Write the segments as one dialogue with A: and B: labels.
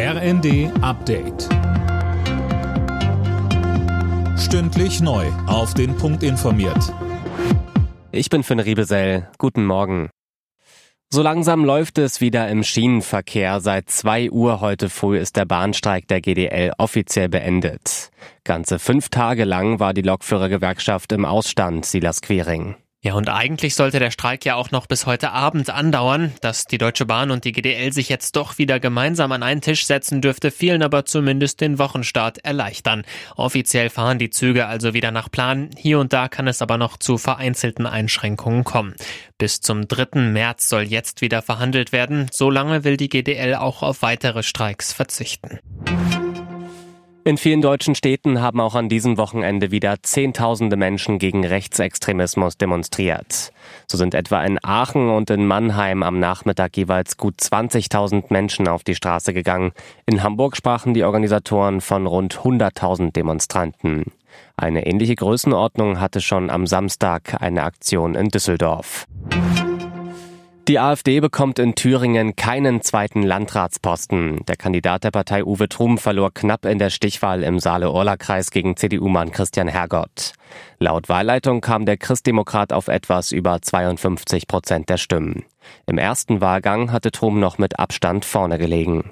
A: RND Update. Stündlich neu. Auf den Punkt informiert.
B: Ich bin Finn Riebesell. Guten Morgen. So langsam läuft es wieder im Schienenverkehr. Seit zwei Uhr heute früh ist der Bahnstreik der GDL offiziell beendet. Ganze fünf Tage lang war die Lokführergewerkschaft im Ausstand, Silas Quering.
C: Ja, und eigentlich sollte der Streik ja auch noch bis heute Abend andauern. Dass die Deutsche Bahn und die GDL sich jetzt doch wieder gemeinsam an einen Tisch setzen, dürfte vielen aber zumindest den Wochenstart erleichtern. Offiziell fahren die Züge also wieder nach Plan. Hier und da kann es aber noch zu vereinzelten Einschränkungen kommen. Bis zum 3. März soll jetzt wieder verhandelt werden. Solange will die GDL auch auf weitere Streiks verzichten.
B: In vielen deutschen Städten haben auch an diesem Wochenende wieder Zehntausende Menschen gegen Rechtsextremismus demonstriert. So sind etwa in Aachen und in Mannheim am Nachmittag jeweils gut 20.000 Menschen auf die Straße gegangen. In Hamburg sprachen die Organisatoren von rund 100.000 Demonstranten. Eine ähnliche Größenordnung hatte schon am Samstag eine Aktion in Düsseldorf. Die AfD bekommt in Thüringen keinen zweiten Landratsposten. Der Kandidat der Partei Uwe Trum verlor knapp in der Stichwahl im Saale-Orla-Kreis gegen CDU-Mann Christian Hergott. Laut Wahlleitung kam der Christdemokrat auf etwas über 52 Prozent der Stimmen. Im ersten Wahlgang hatte Trum noch mit Abstand vorne gelegen.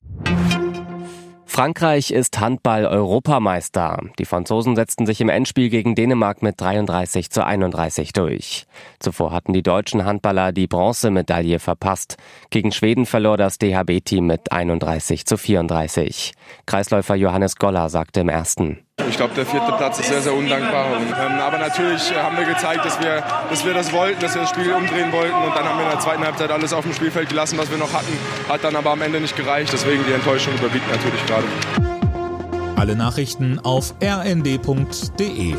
B: Frankreich ist Handball-Europameister. Die Franzosen setzten sich im Endspiel gegen Dänemark mit 33 zu 31 durch. Zuvor hatten die deutschen Handballer die Bronzemedaille verpasst. Gegen Schweden verlor das DHB-Team mit 31 zu 34. Kreisläufer Johannes Goller sagte im ersten.
D: Ich glaube, der vierte Platz ist sehr, sehr undankbar. Und, ähm, aber natürlich haben wir gezeigt, dass wir, dass wir das wollten, dass wir das Spiel umdrehen wollten. Und dann haben wir in der zweiten Halbzeit alles auf dem Spielfeld gelassen, was wir noch hatten. Hat dann aber am Ende nicht gereicht. Deswegen die Enttäuschung überwiegt natürlich gerade.
A: Alle Nachrichten auf rnd.de